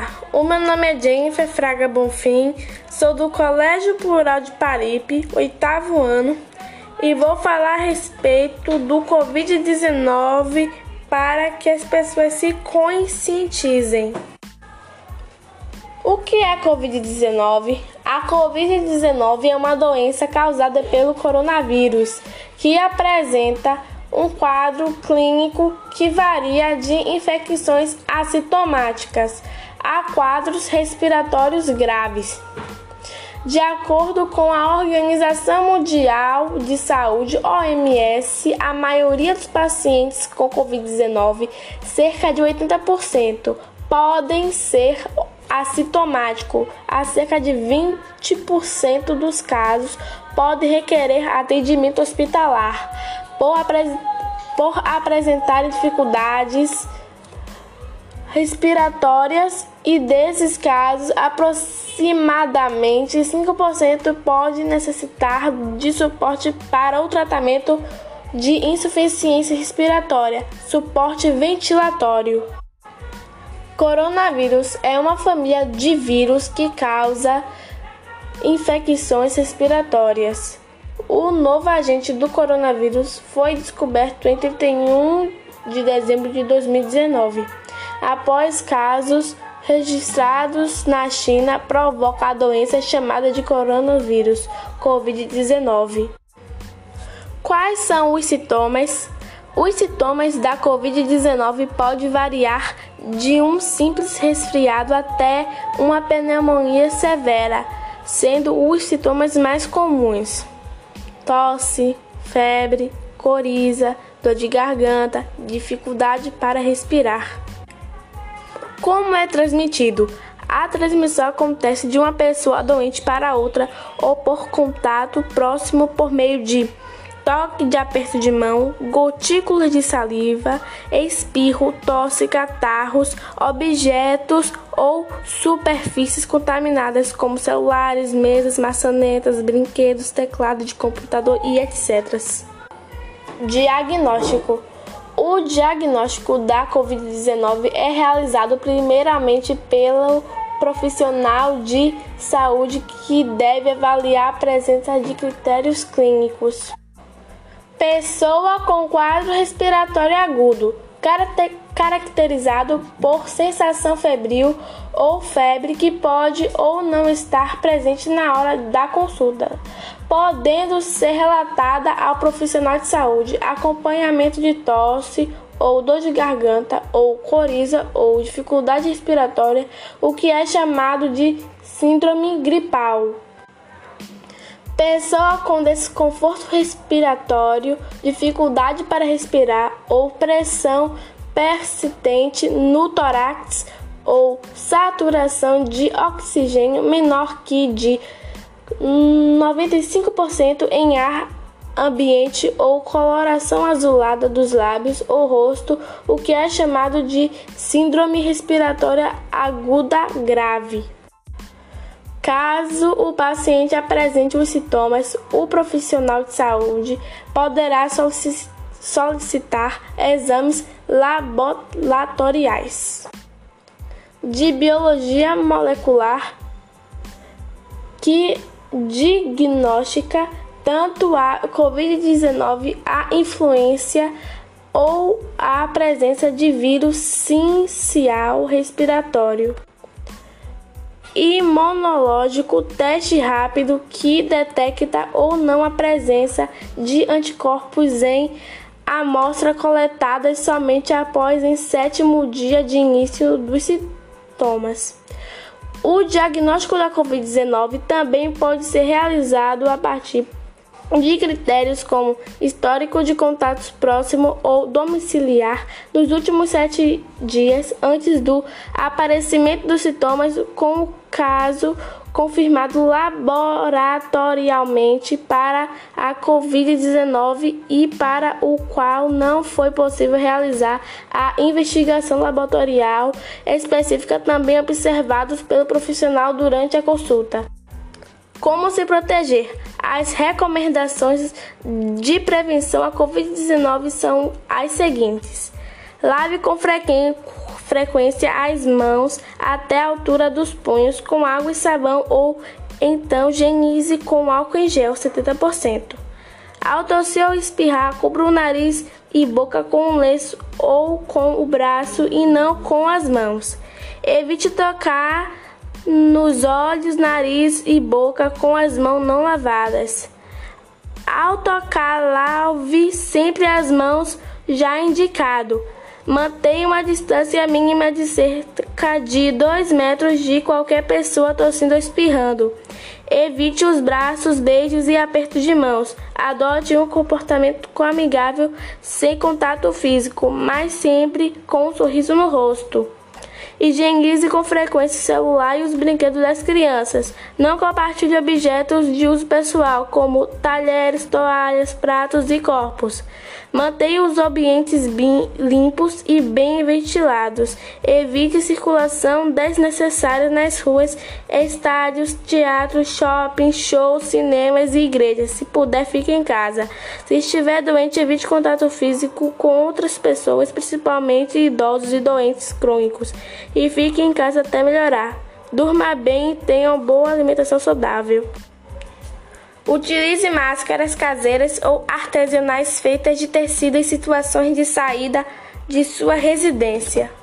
Olá, o meu nome é Jennifer Fraga Bonfim, sou do Colégio Plural de Paripe, oitavo ano, e vou falar a respeito do Covid-19 para que as pessoas se conscientizem. O que é a Covid-19? A Covid-19 é uma doença causada pelo coronavírus que apresenta um quadro clínico que varia de infecções assintomáticas a quadros respiratórios graves. De acordo com a Organização Mundial de Saúde, OMS, a maioria dos pacientes com Covid-19, cerca de 80%, podem ser assintomáticos. A cerca de 20% dos casos pode requerer atendimento hospitalar por, apres por apresentar dificuldades respiratórias e desses casos, aproximadamente 5% pode necessitar de suporte para o tratamento de insuficiência respiratória, suporte ventilatório. Coronavírus é uma família de vírus que causa infecções respiratórias. O novo agente do coronavírus foi descoberto em 31 de dezembro de 2019, após casos registrados na China provoca a doença chamada de coronavírus COVID-19. Quais são os sintomas? Os sintomas da COVID-19 podem variar de um simples resfriado até uma pneumonia severa, sendo os sintomas mais comuns tosse, febre, coriza, dor de garganta, dificuldade para respirar. Como é transmitido? A transmissão acontece de uma pessoa doente para outra ou por contato próximo por meio de toque de aperto de mão, gotículas de saliva, espirro, tosse, catarros, objetos ou superfícies contaminadas como celulares, mesas, maçanetas, brinquedos, teclado de computador e etc. Diagnóstico o diagnóstico da Covid-19 é realizado primeiramente pelo profissional de saúde que deve avaliar a presença de critérios clínicos. Pessoa com quadro respiratório agudo, caracterizado por sensação febril ou febre que pode ou não estar presente na hora da consulta, podendo ser relatada ao profissional de saúde, acompanhamento de tosse ou dor de garganta ou coriza ou dificuldade respiratória, o que é chamado de síndrome gripal. Pessoa com desconforto respiratório, dificuldade para respirar ou pressão persistente no tórax ou saturação de oxigênio menor que de 95% em ar ambiente ou coloração azulada dos lábios ou rosto, o que é chamado de síndrome respiratória aguda grave. Caso o paciente apresente os sintomas, o profissional de saúde poderá solicitar exames laboratoriais de biologia molecular que diagnostica tanto a COVID-19, a influência ou a presença de vírus sincial respiratório imunológico teste rápido que detecta ou não a presença de anticorpos em amostra coletada somente após em sétimo dia de início dos sintomas. O diagnóstico da Covid-19 também pode ser realizado a partir de critérios como histórico de contatos próximo ou domiciliar nos últimos sete dias antes do aparecimento dos sintomas, com o caso confirmado laboratorialmente para a Covid-19 e para o qual não foi possível realizar a investigação laboratorial específica, também observados pelo profissional durante a consulta. Como se proteger? As recomendações de prevenção à Covid-19 são as seguintes: lave com frequência as mãos até a altura dos punhos com água e sabão ou então higienize com álcool em gel 70%. Ao tossir ou espirrar, cubra o nariz e boca com um lenço ou com o braço e não com as mãos. Evite tocar nos olhos, nariz e boca com as mãos não lavadas. Ao tocar, lave sempre as mãos já indicado. Mantenha uma distância mínima de cerca de 2 metros de qualquer pessoa tossindo ou espirrando. Evite os braços, beijos e apertos de mãos. Adote um comportamento amigável sem contato físico, mas sempre com um sorriso no rosto. Higienize com frequência o celular e os brinquedos das crianças. Não compartilhe objetos de uso pessoal, como talheres, toalhas, pratos e corpos. Mantenha os ambientes limpos e bem ventilados. Evite circulação desnecessária nas ruas, estádios, teatros, shoppings, shows, cinemas e igrejas. Se puder, fique em casa. Se estiver doente, evite contato físico com outras pessoas, principalmente idosos e doentes crônicos. E fique em casa até melhorar. Durma bem e tenha uma boa alimentação saudável. Utilize máscaras caseiras ou artesanais feitas de tecido em situações de saída de sua residência.